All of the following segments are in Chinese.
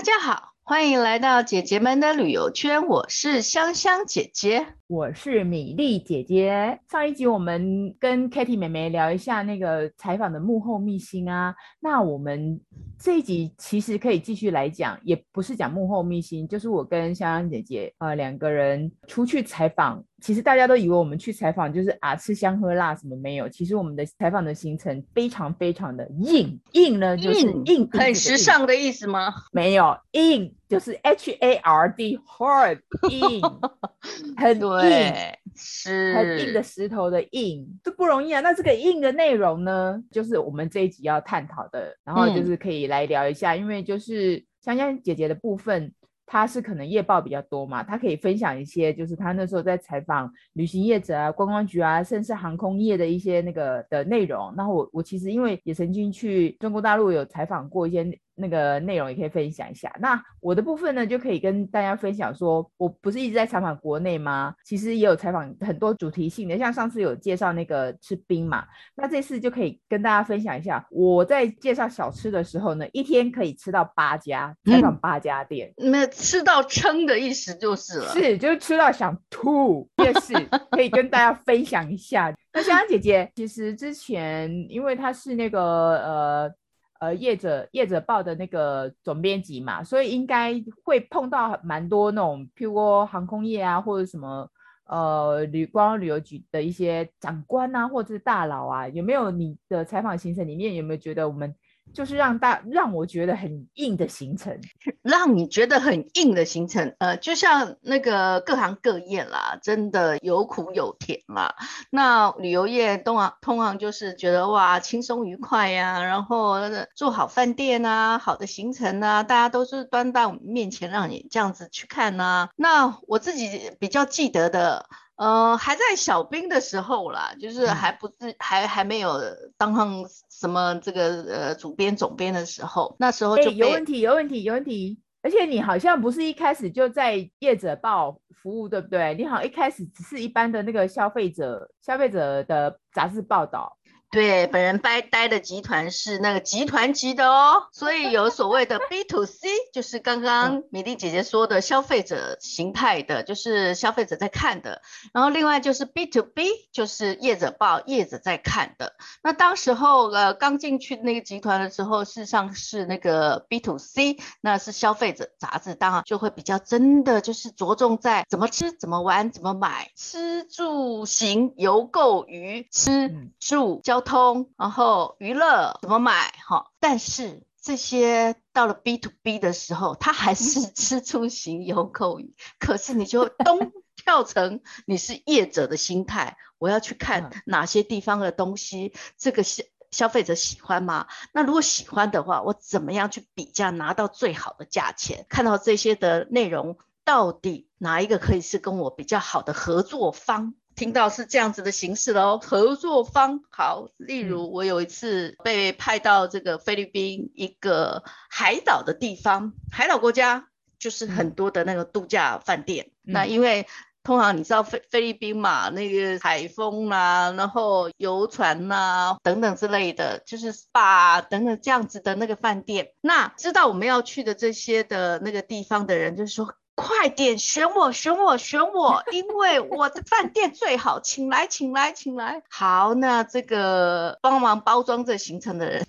大家好，欢迎来到姐姐们的旅游圈。我是香香姐姐，我是米粒姐姐。上一集我们跟 Katy 妹妹聊一下那个采访的幕后秘辛啊。那我们这一集其实可以继续来讲，也不是讲幕后秘辛，就是我跟香香姐姐呃两个人出去采访。其实大家都以为我们去采访就是啊吃香喝辣什么没有，其实我们的采访的行程非常非常的硬硬呢，就是硬，硬很时尚的意思吗？没有硬就是 H A R D hard 硬 很硬对是很硬的石头的硬，这不容易啊。那这个硬的内容呢，就是我们这一集要探讨的，然后就是可以来聊一下，嗯、因为就是香香姐姐的部分。他是可能业报比较多嘛，他可以分享一些，就是他那时候在采访旅行业者啊、观光局啊，甚至航空业的一些那个的内容。那我我其实因为也曾经去中国大陆有采访过一些。那个内容也可以分享一下。那我的部分呢，就可以跟大家分享说，我不是一直在采访国内吗？其实也有采访很多主题性的，像上次有介绍那个吃冰嘛。那这次就可以跟大家分享一下，我在介绍小吃的时候呢，一天可以吃到八家，采访八家店。那、嗯、吃到撑的意思就是了，是就是吃到想吐，也是可以跟大家分享一下。那香香姐姐其实之前因为她是那个呃。呃，业者业者报的那个总编辑嘛，所以应该会碰到蛮多那种，譬如说航空业啊，或者什么呃旅观光旅游局的一些长官啊，或者是大佬啊，有没有你的采访行程里面有没有觉得我们？就是让大让我觉得很硬的行程，让你觉得很硬的行程，呃，就像那个各行各业啦，真的有苦有甜啦。那旅游业通常通常就是觉得哇轻松愉快呀、然后做好饭店啊，好的行程啊，大家都是端到面前让你这样子去看呐、那我自己比较记得的。呃，还在小兵的时候啦，就是还不是、嗯、还还没有当上什么这个呃主编总编的时候，那时候就、欸、有问题，有问题，有问题。而且你好像不是一开始就在业者报服务，对不对？你好像一开始只是一般的那个消费者消费者的杂志报道。对，本人待待的集团是那个集团级的哦，所以有所谓的 B to C，就是刚刚米粒姐姐说的消费者形态的，就是消费者在看的。然后另外就是 B to B，就是业者报业者在看的。那当时候呃刚进去那个集团的时候，事实上是那个 B to C，那是消费者杂志，当然就会比较真的就是着重在怎么吃、怎么玩、怎么买，吃住行游购娱，吃住交。通，然后娱乐怎么买哈？但是这些到了 B to B 的时候，他还是吃出行游购娱。可是你就咚跳成你是业者的心态，我要去看哪些地方的东西，这个消消费者喜欢吗？那如果喜欢的话，我怎么样去比价拿到最好的价钱？看到这些的内容，到底哪一个可以是跟我比较好的合作方？听到是这样子的形式喽，合作方好，例如我有一次被派到这个菲律宾一个海岛的地方，海岛国家就是很多的那个度假饭店。嗯、那因为通常你知道菲菲律宾嘛，那个海风啦、啊，然后游船呐、啊、等等之类的，就是 SPA 等等这样子的那个饭店。那知道我们要去的这些的那个地方的人，就是说。快点选我，选我，选我，因为我的饭店最好，请来，请来，请来。好，那这个帮忙包装这行程的人，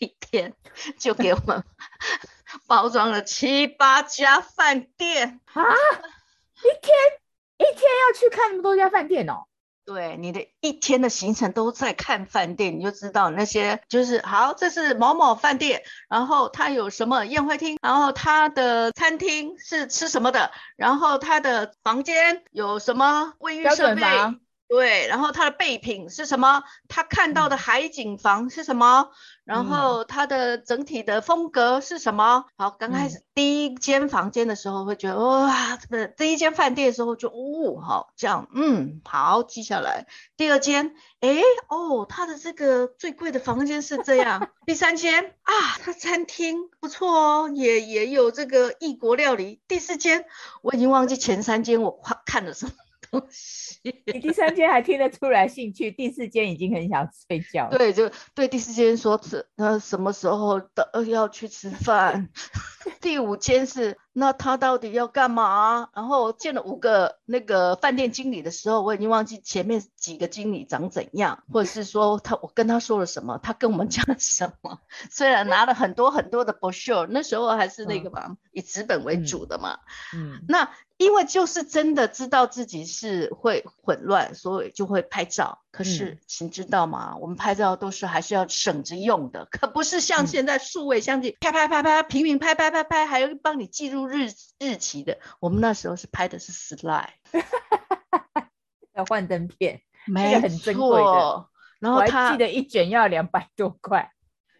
一天就给我们 包装了七八家饭店啊！一天一天要去看那么多家饭店哦。对，你的一天的行程都在看饭店，你就知道那些就是好，这是某某饭店，然后它有什么宴会厅，然后它的餐厅是吃什么的，然后它的房间有什么卫浴设备，对，然后他的备品是什么，他看到的海景房是什么。嗯然后它的整体的风格是什么？好，刚开始第一间房间的时候会觉得、嗯、哇，不是第一间饭店的时候就哦，好这样，嗯，好记下来。第二间，哎，哦，它的这个最贵的房间是这样。第三间啊，它餐厅不错哦，也也有这个异国料理。第四间，我已经忘记前三间我看了什么。东西。你第三间还听得出来兴趣，第四间已经很想睡觉了。对，就对第四间说吃，那什么时候的要去吃饭？第五间是。那他到底要干嘛？然后见了五个那个饭店经理的时候，我已经忘记前面几个经理长怎样，或者是说他我跟他说了什么，他跟我们讲了什么。虽然拿了很多很多的 brochure，那时候还是那个嘛，嗯、以纸本为主的嘛。嗯，嗯那。因为就是真的知道自己是会混乱，所以就会拍照。可是，请知道吗？嗯、我们拍照都是还是要省着用的，可不是像现在数位相机，拍拍拍拍，频频拍拍拍拍，还要帮你记录日日期的。我们那时候是拍的是 slide，要幻灯片，没错，很珍贵的。然后他记得一卷要两百多块。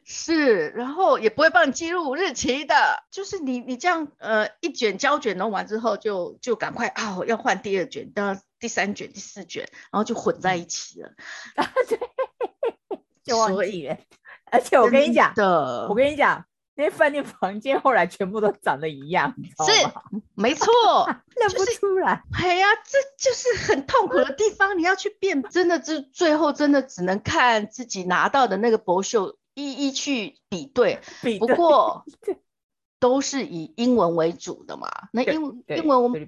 是，然后也不会帮你记录日期的，就是你你这样呃一卷胶卷弄完之后就就赶快啊、哦、要换第二卷，到第三卷、第四卷，然后就混在一起了，啊对，就忘记了。而且我跟你讲的，我跟你讲，那些饭店房间后来全部都长得一样，是没错，认不出来。哎呀，这就是很痛苦的地方，你要去辨，真的是最后真的只能看自己拿到的那个博秀。一一去比对，比 对，不过都是以英文为主的嘛。那英英文我们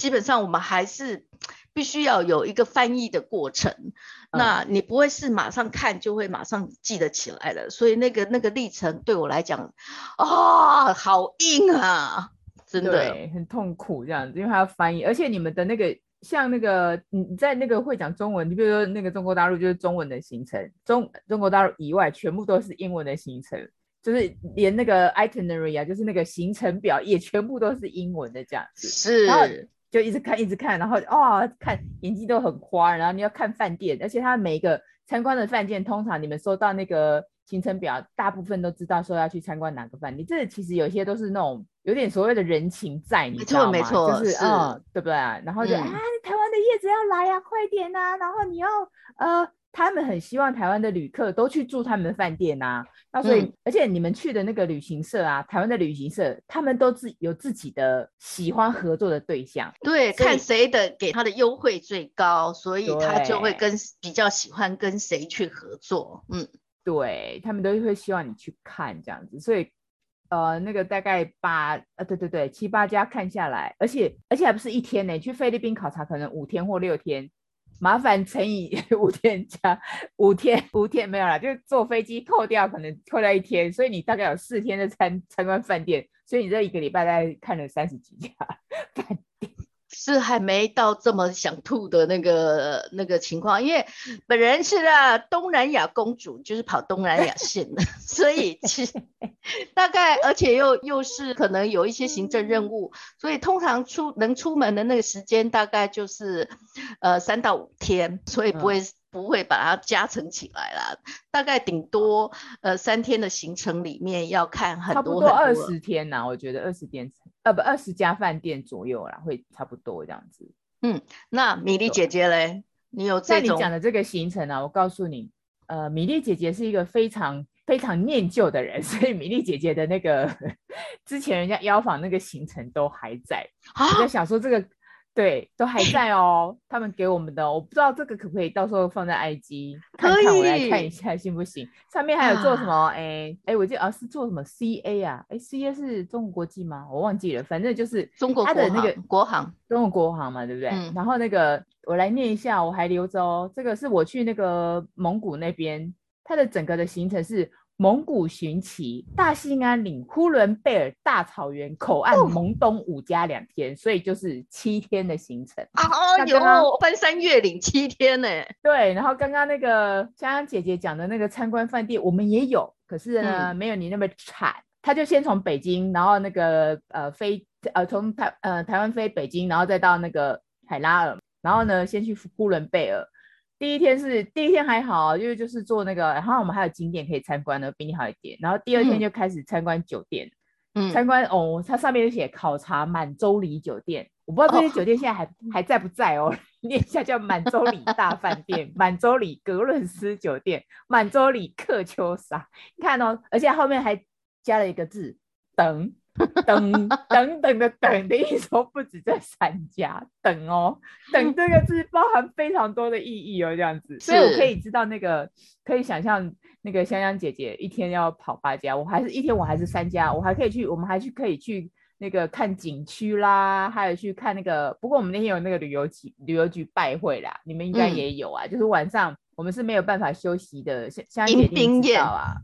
基本上我们还是必须要有一个翻译的过程。嗯、那你不会是马上看就会马上记得起来的，所以那个那个历程对我来讲，啊、哦，好硬啊，真的很痛苦这样子，因为还要翻译，而且你们的那个。像那个你在那个会讲中文，你比如说那个中国大陆就是中文的行程，中中国大陆以外全部都是英文的行程，就是连那个 itinerary 啊，就是那个行程表也全部都是英文的这样子。是，然后就一直看一直看，然后哦看眼睛都很花，然后你要看饭店，而且它每一个参观的饭店，通常你们收到那个行程表，大部分都知道说要去参观哪个饭店，这其实有些都是那种。有点所谓的人情在，你知道吗？没错，就是嗯，对不对？然后就、嗯、啊，台湾的叶子要来呀、啊，快点呐、啊！然后你要呃，他们很希望台湾的旅客都去住他们的饭店呐、啊。那所以，嗯、而且你们去的那个旅行社啊，台湾的旅行社，他们都自有自己的喜欢合作的对象。对，看谁的给他的优惠最高，所以他就会跟比较喜欢跟谁去合作。嗯，对，他们都会希望你去看这样子，所以。呃，那个大概八呃，对对对，七八家看下来，而且而且还不是一天呢，去菲律宾考察可能五天或六天，麻烦乘以 五天加五天五天没有啦，就坐飞机扣掉可能扣掉一天，所以你大概有四天的参参观饭店，所以你这一个礼拜大概看了三十几家饭店。是还没到这么想吐的那个那个情况，因为本人是啊东南亚公主，就是跑东南亚线的，所以其实 大概而且又又是可能有一些行政任务，所以通常出能出门的那个时间大概就是呃三到五天，所以不会、嗯、不会把它加成起来啦，大概顶多呃三天的行程里面要看很多很多，差不多二十天呐、啊，我觉得二十天。呃，不，二十家饭店左右啦，会差不多这样子。嗯，那米粒姐姐嘞，你有在你讲的这个行程啊，我告诉你，呃，米粒姐姐是一个非常非常念旧的人，所以米粒姐姐的那个 之前人家邀访那个行程都还在。啊，我在想说这个。对，都还在哦。他们给我们的，我不知道这个可不可以到时候放在 IG 看看，我来看一下行不行？上面还有做什么？哎哎，我记得啊是做什么 CA 啊？哎，CA 是中国国际吗？我忘记了，反正就是中国国航，那个国航，中国国航嘛，对不对？嗯、然后那个我来念一下，我还留着哦。这个是我去那个蒙古那边，它的整个的行程是。蒙古寻奇、大兴安岭、呼伦贝尔大草原口岸、蒙东五加两天，哦、所以就是七天的行程啊！有翻山越岭七天呢。对，然后刚刚那个香香姐姐讲的那个参观饭店，我们也有，可是呢，嗯、没有你那么惨。他就先从北京，然后那个呃飞呃从台呃台湾飞北京，然后再到那个海拉尔，然后呢先去呼伦贝尔。第一天是第一天还好，因为就是做那个，然后我们还有景点可以参观的，比你好一点。然后第二天就开始参观酒店，嗯，参观哦，它上面就写考察满洲里酒店，我不知道这些酒店现在还、哦、还在不在哦。念一下叫满洲里大饭店、满洲里格伦斯酒店、满洲里克秋莎，你看哦，而且后面还加了一个字等。等 等等的等的意思不止这三家，等哦，等这个字包含非常多的意义哦，这样子，所以我可以知道那个可以想象那个香香姐姐一天要跑八家，我还是一天我还是三家，我还可以去，我们还去可以去那个看景区啦，还有去看那个，不过我们那天有那个旅游局旅游局拜会啦，你们应该也有啊，嗯、就是晚上我们是没有办法休息的，香香姐姐知道啊。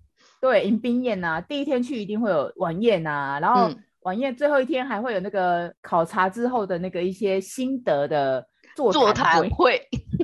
对，迎宾宴呐、啊，第一天去一定会有晚宴呐、啊，然后晚宴最后一天还会有那个考察之后的那个一些心得的。座谈会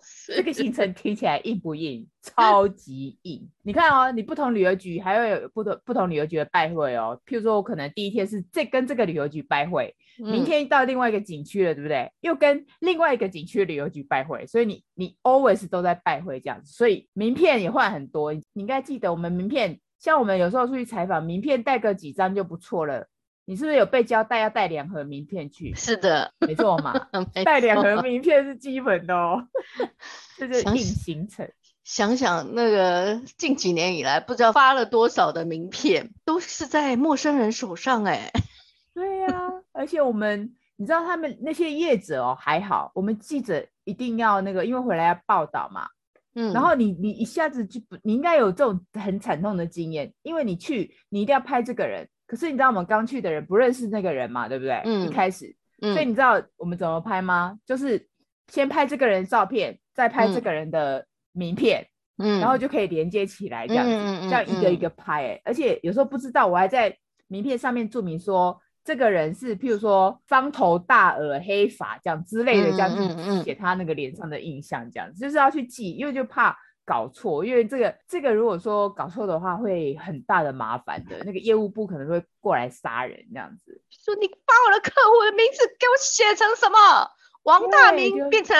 是 这个行程听起来硬不硬？超级硬！你看哦，你不同旅游局还会有不同不同旅游局的拜会哦。譬如说，我可能第一天是这跟这个旅游局拜会，明天到另外一个景区了，对不对？又跟另外一个景区旅游局拜会，所以你你 always 都在拜会这样子，所以名片也换很多。你应该记得，我们名片像我们有时候出去采访，名片带个几张就不错了。你是不是有被交代要带两盒名片去？是的，没错嘛，带两盒名片是基本的哦。这是硬行程。想想那个近几年以来，不知道发了多少的名片，都是在陌生人手上哎。对呀、啊，而且我们，你知道他们那些业者哦还好，我们记者一定要那个，因为回来要报道嘛。嗯。然后你你一下子就不，你应该有这种很惨痛的经验，因为你去，你一定要拍这个人。可是你知道我们刚去的人不认识那个人嘛，对不对？嗯。一开始，嗯、所以你知道我们怎么拍吗？就是先拍这个人的照片，再拍这个人的名片，嗯，然后就可以连接起来，这样子，嗯、这样一个一个拍、欸。哎、嗯，而且有时候不知道，我还在名片上面注明说，这个人是譬如说方头大耳黑发这样之类的，这样子写他那个脸上的印象，这样子就是要去记，因为就怕。搞错，因为这个这个如果说搞错的话，会很大的麻烦的。那个业务部可能会过来杀人这样子。说你把我的客户的名字给我写成什么？王大明变成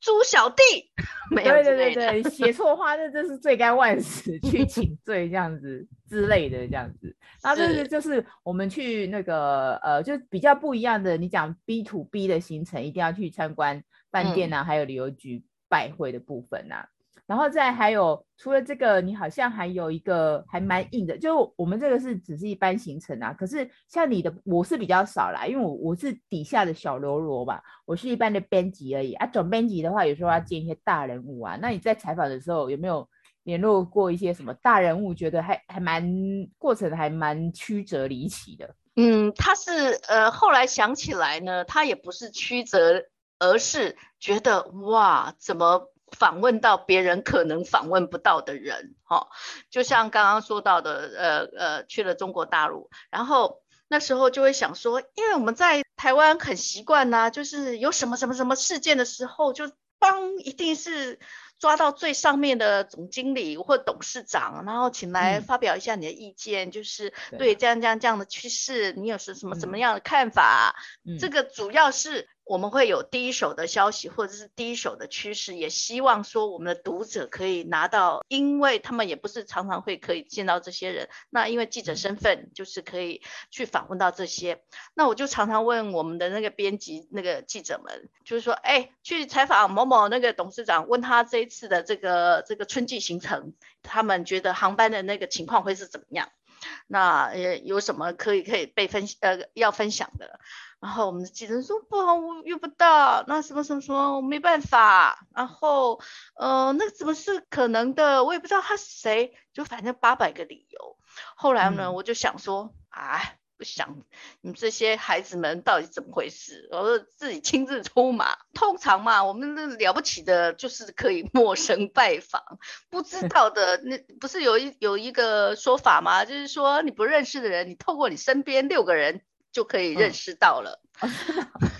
猪小弟？没有，对对对对，写错话那真是罪该万死，去请 罪这样子之类的这样子。那这是就是我们去那个呃，就比较不一样的。你讲 B to B 的行程，一定要去参观饭店呐、啊，嗯、还有旅游局拜会的部分呐、啊。然后再还有，除了这个，你好像还有一个还蛮硬的，就我们这个是只是一般行程啊。可是像你的，我是比较少啦，因为我我是底下的小喽啰吧，我是一般的编辑而已啊。总编辑的话，有时候要见一些大人物啊。那你在采访的时候有没有联络过一些什么大人物？觉得还还蛮过程还蛮曲折离奇的。嗯，他是呃后来想起来呢，他也不是曲折，而是觉得哇，怎么？访问到别人可能访问不到的人，哈，就像刚刚说到的，呃呃，去了中国大陆，然后那时候就会想说，因为我们在台湾很习惯呐，就是有什么什么什么事件的时候，就帮一定是抓到最上面的总经理或董事长，然后请来发表一下你的意见，嗯、就是对这样这样这样的趋势，你有什什么什么样的看法？嗯、这个主要是。我们会有第一手的消息，或者是第一手的趋势，也希望说我们的读者可以拿到，因为他们也不是常常会可以见到这些人。那因为记者身份，就是可以去访问到这些。那我就常常问我们的那个编辑、那个记者们，就是说，哎，去采访某某那个董事长，问他这一次的这个这个春季行程，他们觉得航班的那个情况会是怎么样？那呃有什么可以可以被分呃要分享的？然后我们的记者说不好，我遇不到，那什么什么什么，我没办法。然后，呃，那怎么是可能的？我也不知道他是谁，就反正八百个理由。后来呢，嗯、我就想说，哎，不想你们这些孩子们到底怎么回事？我说自己亲自出马。通常嘛，我们那了不起的就是可以 陌生拜访，不知道的那不是有一有一个说法吗？就是说你不认识的人，你透过你身边六个人。就可以认识到了，嗯哦、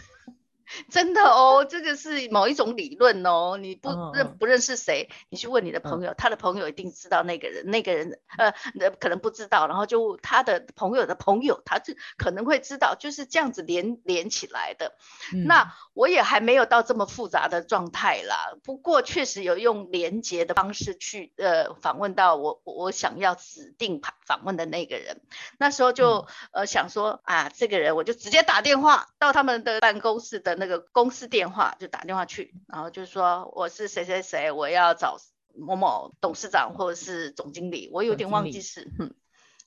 真的哦，这个是某一种理论哦。你不认不认识谁，你去问你的朋友，他的朋友一定知道那个人，那个人呃可能不知道，然后就他的朋友的朋友，他就可能会知道，就是这样子连连起来的。嗯、那我也还没有到这么复杂的状态啦，不过确实有用连接的方式去呃访问到我我想要指定访问的那个人，那时候就、嗯、呃想说啊。这个人我就直接打电话到他们的办公室的那个公司电话，就打电话去，然后就说我是谁谁谁，我要找某某董事长或者是总经理，我有点忘记是，嗯，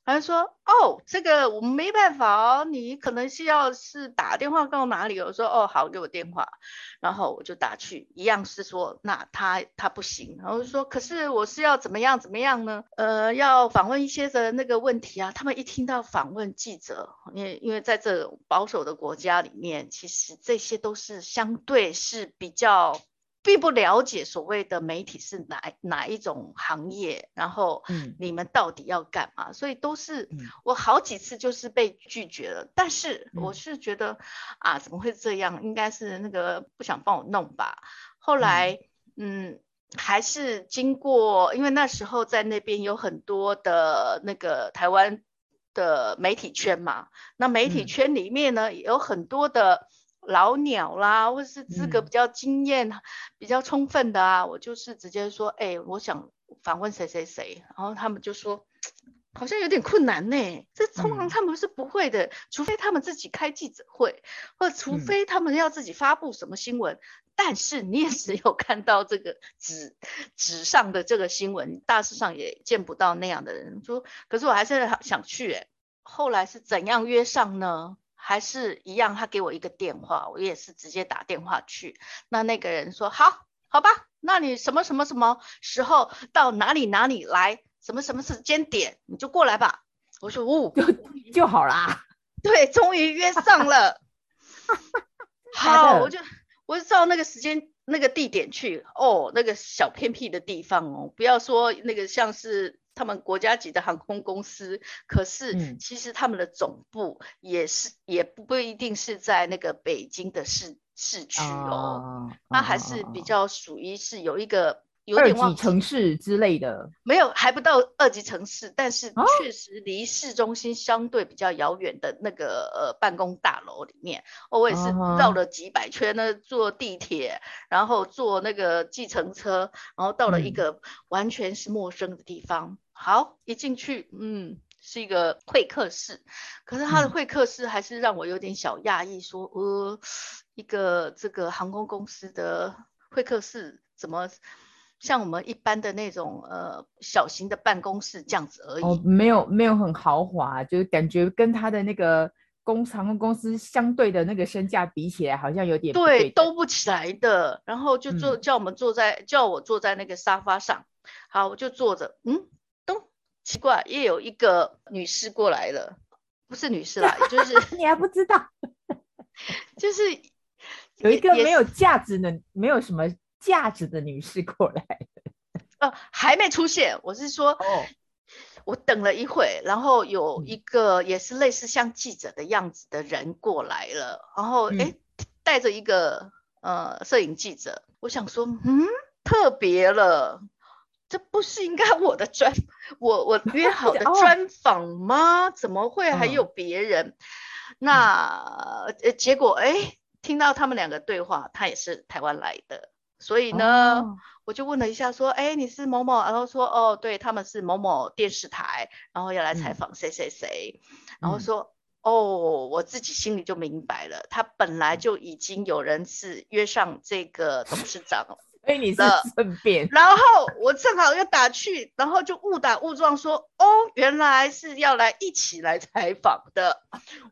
他就说：“哦，这个我们没办法哦，你可能是要是打电话到哪里？”我说：“哦，好，给我电话。”然后我就打去，一样是说：“那他他不行。”然后说：“可是我是要怎么样怎么样呢？呃，要访问一些的那个问题啊。”他们一听到访问记者，因为因为在这种保守的国家里面，其实这些都是相对是比较。并不了解所谓的媒体是哪哪一种行业，然后你们到底要干嘛？嗯、所以都是我好几次就是被拒绝了。嗯、但是我是觉得啊，怎么会这样？应该是那个不想帮我弄吧。后来嗯，嗯，还是经过，因为那时候在那边有很多的那个台湾的媒体圈嘛，那媒体圈里面呢，也有很多的。老鸟啦，或者是资格比较经验、嗯、比较充分的啊，我就是直接说，哎、欸，我想访问谁谁谁，然后他们就说，好像有点困难呢。这通常他们是不会的，嗯、除非他们自己开记者会，或除非他们要自己发布什么新闻。嗯、但是你也只有看到这个纸纸上的这个新闻，大致上也见不到那样的人说。可是我还是想去，哎，后来是怎样约上呢？还是一样，他给我一个电话，我也是直接打电话去。那那个人说：“好，好吧，那你什么什么什么时候到哪里哪里来，什么什么时间点你就过来吧。”我说：“哦，就就好啦。”对，终于约上了。好，我就我就照那个时间那个地点去。哦，那个小偏僻的地方哦，不要说那个像是。他们国家级的航空公司，可是其实他们的总部也是，嗯、也不不一定是在那个北京的市市区哦，它、啊、还是比较属于是有一个。有点二级城市之类的，没有，还不到二级城市，但是确实离市中心相对比较遥远的那个呃办公大楼里面，哦，我也是绕了几百圈呢，坐地铁，然后坐那个计程车，然后到了一个完全是陌生的地方。嗯、好，一进去，嗯，是一个会客室，可是他的会客室还是让我有点小讶异，说，呃，一个这个航空公司的会客室怎么？像我们一般的那种呃小型的办公室这样子而已，哦，没有没有很豪华，就是感觉跟他的那个公航空公司相对的那个身价比起来，好像有点对，对，兜不起来的。然后就坐，叫我们坐在，嗯、叫我坐在那个沙发上，好，我就坐着，嗯，咚，奇怪，又有一个女士过来了，不是女士啦，就是 你还不知道，就是有一个没有价值的，没有什么。价值的女士过来，呃，还没出现。我是说，哦，我等了一会，然后有一个也是类似像记者的样子的人过来了，然后哎，嗯，带着一个呃摄影记者。我想说，嗯，特别了，这不是应该我的专，我我 约好的专访吗？怎么会还有别人？哦，那呃，结果哎，听到他们两个对话，他也是台湾来的。所以呢，oh. 我就问了一下，说：“哎，你是某某？”然后说：“哦，对，他们是某某电视台，然后要来采访谁谁谁。嗯”然后说：“哦，我自己心里就明白了，他本来就已经有人是约上这个董事长了。”所以你是顺便。然后我正好又打去，然后就误打误撞说：“哦，原来是要来一起来采访的。”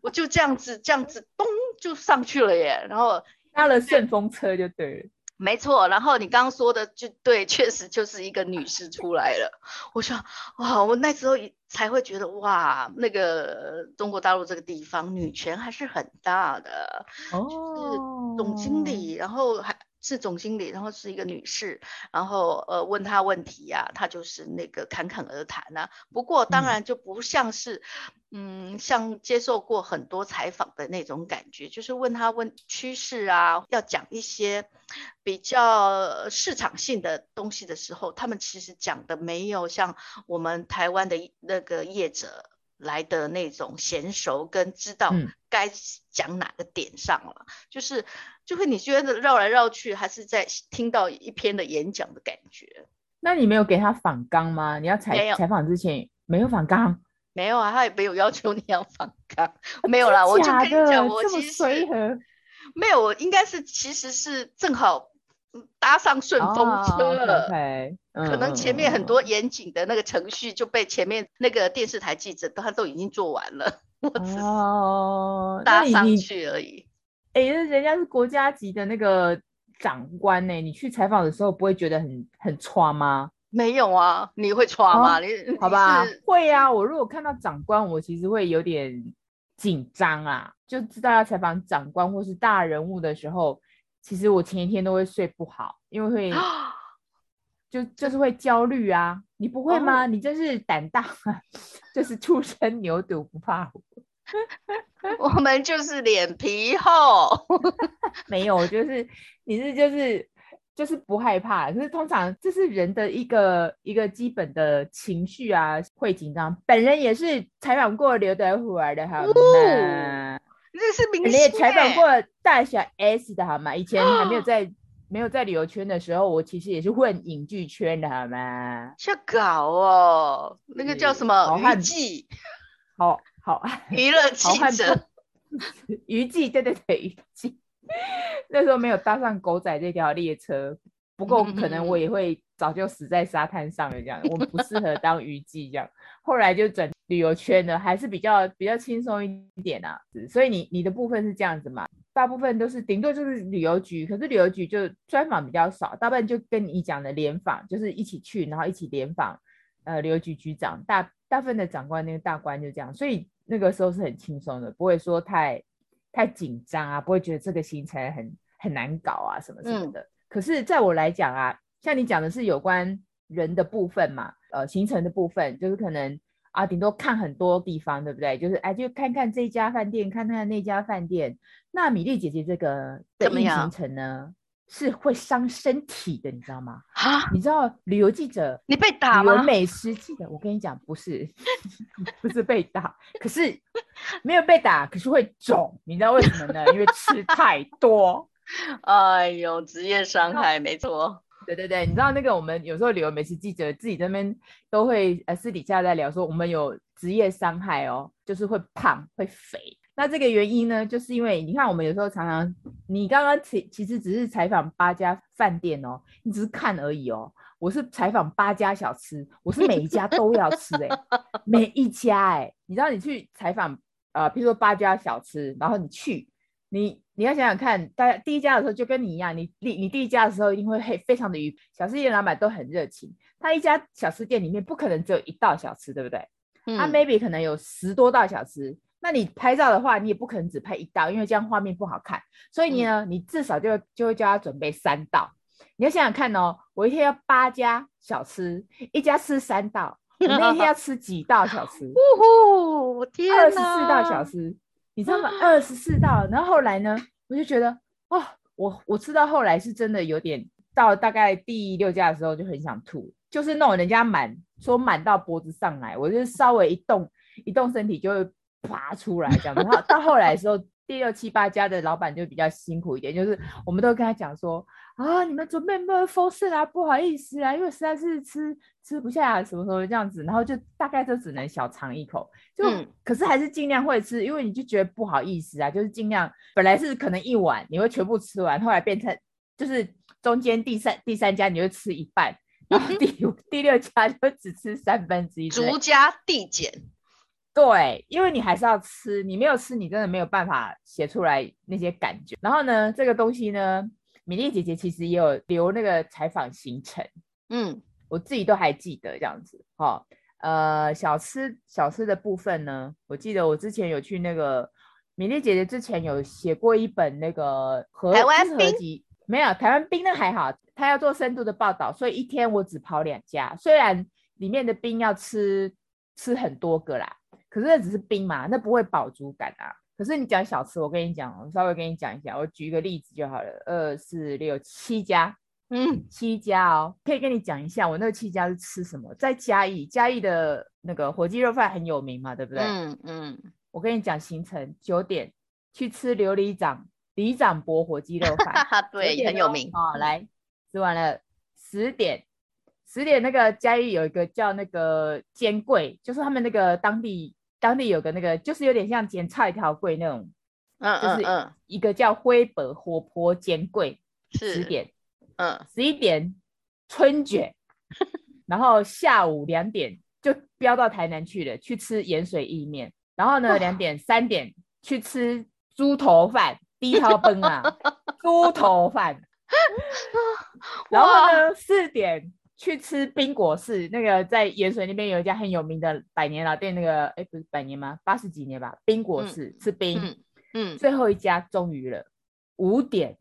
我就这样子这样子咚就上去了耶，然后搭了顺风车就对了。没错，然后你刚刚说的就对，确实就是一个女士出来了。我说哇，我那时候才会觉得哇，那个中国大陆这个地方女权还是很大的。哦，是总经理，然后还。是总经理，然后是一个女士，然后呃问她问题呀、啊，她就是那个侃侃而谈呐、啊。不过当然就不像是，嗯，嗯，像接受过很多采访的那种感觉，就是问她问趋势啊，要讲一些比较市场性的东西的时候，他们其实讲的没有像我们台湾的那个业者来的那种娴熟跟知道该讲哪个点上了，嗯、就是。就会你觉得绕来绕去，还是在听到一篇的演讲的感觉？那你没有给他反纲吗？你要采采访之前没有反纲？没有啊，他也没有要求你要反纲，没有啦。我就跟你讲，我其实没有，我应该是其实是正好搭上顺风车了。Oh, okay. 可能前面很多严谨的那个程序就被前面那个电视台记者他都已经做完了，我只是搭上去而已。哎、欸，人家是国家级的那个长官呢，你去采访的时候不会觉得很很剉吗？没有啊，你会剉吗？哦、你好吧，会啊。我如果看到长官，我其实会有点紧张啊，就知道要采访长官或是大人物的时候，其实我前一天都会睡不好，因为会。就就是会焦虑啊，你不会吗？哦、你真是胆大，就是初生牛犊不怕虎。我们就是脸皮厚，没有，就是你是就是就是不害怕。可是通常这是人的一个一个基本的情绪啊，会紧张。本人也是采访过刘德华的，好吗？这、哦、是明星。你也采访过大小 S 的好吗？以前还没有在。没有在旅游圈的时候，我其实也是混影剧圈的，好吗？瞎搞哦，那个叫什么？娱记，好好娱乐 记者，娱记，对对对，娱记。那时候没有搭上狗仔这条列车，不过可能我也会早就死在沙滩上了，这样我们不适合当娱记这样。后来就转旅游圈了，还是比较比较轻松一点啊。所以你你的部分是这样子嘛？大部分都是顶多就是旅游局，可是旅游局就专访比较少，大部分就跟你讲的联访，就是一起去，然后一起联访，呃，旅游局局长，大大部分的长官那个大官就这样，所以那个时候是很轻松的，不会说太太紧张啊，不会觉得这个行程很很难搞啊什么什么的。嗯、可是在我来讲啊，像你讲的是有关人的部分嘛，呃，行程的部分就是可能。啊，顶多看很多地方，对不对？就是哎，就看看这家饭店，看看那家饭店。那米粒姐姐这个的行程呢，是会伤身体的，你知道吗？啊，你知道旅游记者，你被打吗？旅 游美食记者，我跟你讲，不是，不是被打，可是没有被打，可是会肿，你知道为什么呢？因为吃太多。哎呦，职业伤害，没错。对对对，你知道那个我们有时候旅游美食记者自己这边都会呃私底下在聊说，我们有职业伤害哦，就是会胖会肥。那这个原因呢，就是因为你看我们有时候常常，你刚刚其其实只是采访八家饭店哦，你只是看而已哦。我是采访八家小吃，我是每一家都要吃哎，每一家哎，你知道你去采访呃，譬如说八家小吃，然后你去。你你要想想看，大家第一家的时候就跟你一样，你第你第一家的时候一定会非非常的愉，小吃店老板都很热情。他一家小吃店里面不可能只有一道小吃，对不对？他、嗯啊、maybe 可能有十多道小吃，那你拍照的话，你也不可能只拍一道，因为这样画面不好看。所以你呢，嗯、你至少就就会叫他准备三道。你要想想看哦，我一天要八家小吃，一家吃三道，我那一天要吃几道小吃？呜呼，天哪，二十四道小吃。你知道吗？二十四道，然后后来呢，我就觉得，哦，我我吃到后来是真的有点，到大概第六家的时候就很想吐，就是那种人家满说满到脖子上来，我就稍微一动一动身体就会爬出来这样，然后 到后来的时候。第六七八家的老板就比较辛苦一点，就是我们都跟他讲说啊，你们准备没有风势啦，不好意思啊，因为实在是吃吃不下什么什么这样子，然后就大概就只能小尝一口，就、嗯、可是还是尽量会吃，因为你就觉得不好意思啊，就是尽量本来是可能一碗你会全部吃完，后来变成就是中间第三第三家你就吃一半，然后第第六家就只吃三分之一，逐家递减。对，因为你还是要吃，你没有吃，你真的没有办法写出来那些感觉。然后呢，这个东西呢，米粒姐姐其实也有留那个采访行程，嗯，我自己都还记得这样子。哦，呃，小吃小吃的部分呢，我记得我之前有去那个米粒姐姐之前有写过一本那个合台湾冰，没有台湾冰那还好，她要做深度的报道，所以一天我只跑两家，虽然里面的冰要吃吃很多个啦。可是那只是冰嘛，那不会饱足感啊。可是你讲小吃，我跟你讲，我稍微跟你讲一下，我举一个例子就好了。二四六七家，嗯，七家哦，可以跟你讲一下，我那个七家是吃什么？在嘉义，嘉义的那个火鸡肉饭很有名嘛，对不对？嗯嗯。我跟你讲行程，九点去吃刘里长里长伯火鸡肉饭，对，很有名哦。来吃完了，十点。十点那个嘉义有一个叫那个煎柜，就是他们那个当地。当地有个那个，就是有点像剪菜条柜那种，嗯，就是一个叫灰伯活泼煎柜，十点嗯，十一点春卷，然后下午两点就飙到台南去了，去吃盐水意面。然后呢，两点三点去吃猪头饭，低超崩啊，猪头饭。然后呢，四点去吃冰果室，那个在盐水那边有一家很有名的百年老店，那个哎不是百年吗？八十几年吧，冰果室、嗯、吃冰。嗯，嗯最后一家终于了，五点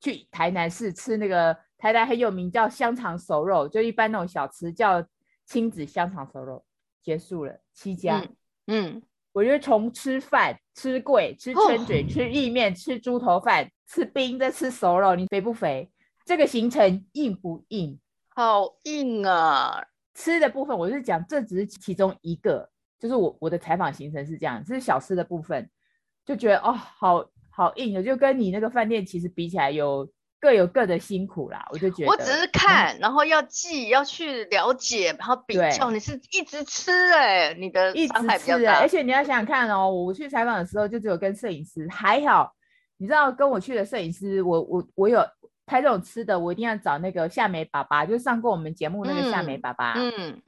去台南市吃那个台南很有名叫香肠熟肉，就一般那种小吃叫亲子香肠熟肉，结束了七家。嗯。嗯我觉得从吃饭、吃贵、吃春卷、哦、吃意面、吃猪头饭、吃冰再吃熟肉，你肥不肥？这个行程硬不硬？好硬啊！吃的部分我是讲，这只是其中一个，就是我我的采访行程是这样，这是小吃的部分，就觉得哦，好好硬，就跟你那个饭店其实比起来有。各有各的辛苦啦，我就觉得。我只是看，嗯、然后要记，要去了解，然后比较。你是一直吃哎、欸，你的伤害比较大。而且你要想想看哦，我去采访的时候就只有跟摄影师，还好，你知道跟我去的摄影师，我我我有拍这种吃的，我一定要找那个夏美爸爸，就上过我们节目那个夏美爸爸。嗯。嗯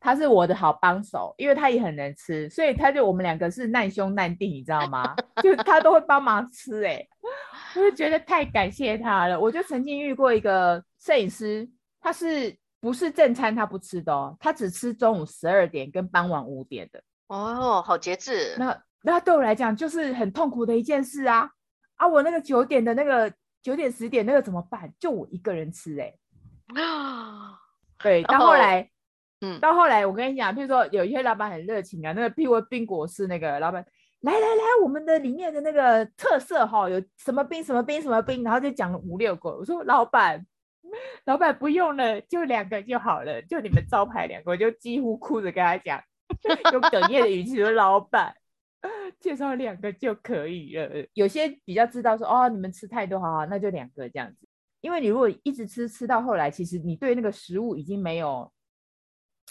他是我的好帮手，因为他也很能吃，所以他就我们两个是难兄难弟，你知道吗？就他都会帮忙吃、欸，哎，我就觉得太感谢他了。我就曾经遇过一个摄影师，他是不是正餐他不吃的哦，他只吃中午十二点跟傍晚五点的。哦，好节制。那那对我来讲就是很痛苦的一件事啊啊！我那个九点的那个九点十点那个怎么办？就我一个人吃、欸，哎，啊，对，到后来。嗯，到后来我跟你讲，譬如说有一些老板很热情啊，那个譬如冰果是那个老板，来来来，我们的里面的那个特色哈，有什么冰什么冰什么冰，然后就讲了五六个。我说老板，老板不用了，就两个就好了，就你们招牌两个，我就几乎哭着跟他讲，用哽咽的语气说，老板 介绍两个就可以了。有些比较知道说哦，你们吃太多，好好，那就两个这样子。因为你如果一直吃吃到后来，其实你对那个食物已经没有。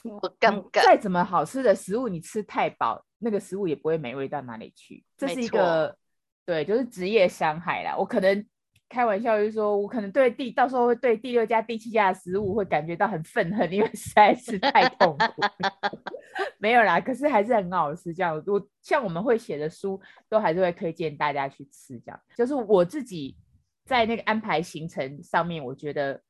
我尴尬再怎么好吃的食物，你吃太饱，那个食物也不会美味到哪里去。这是一个对，就是职业伤害啦。我可能开玩笑就是说，我可能对第到时候会对第六家、第七家的食物会感觉到很愤恨，因为实在是太痛苦。没有啦，可是还是很好吃。这样，我像我们会写的书，都还是会推荐大家去吃。这样，就是我自己在那个安排行程上面，我觉得。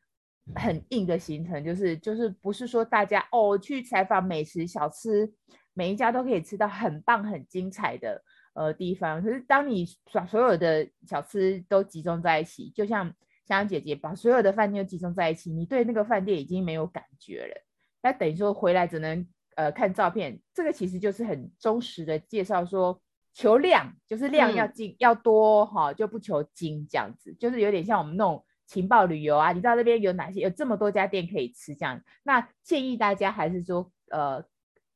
很硬的行程，就是就是不是说大家哦去采访美食小吃，每一家都可以吃到很棒很精彩的呃地方。可是当你把所有的小吃都集中在一起，就像香香姐姐把所有的饭店都集中在一起，你对那个饭店已经没有感觉了。那等于说回来只能呃看照片，这个其实就是很忠实的介绍说求量，就是量要精、嗯、要多哈，就不求精这样子，就是有点像我们那种。情报旅游啊，你知道那边有哪些？有这么多家店可以吃，这样。那建议大家还是说，呃，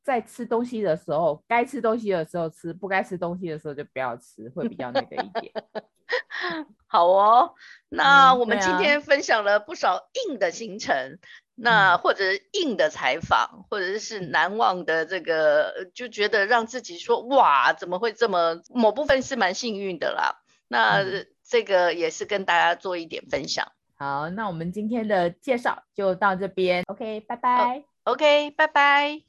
在吃东西的时候，该吃东西的时候吃，不该吃东西的时候就不要吃，会比较那个一点。好哦，那我们今天分享了不少硬的行程，嗯啊、那或者硬的采访，或者是难忘的这个，就觉得让自己说哇，怎么会这么？某部分是蛮幸运的啦。那。嗯这个也是跟大家做一点分享。好，那我们今天的介绍就到这边。OK，拜拜。Oh, OK，拜拜。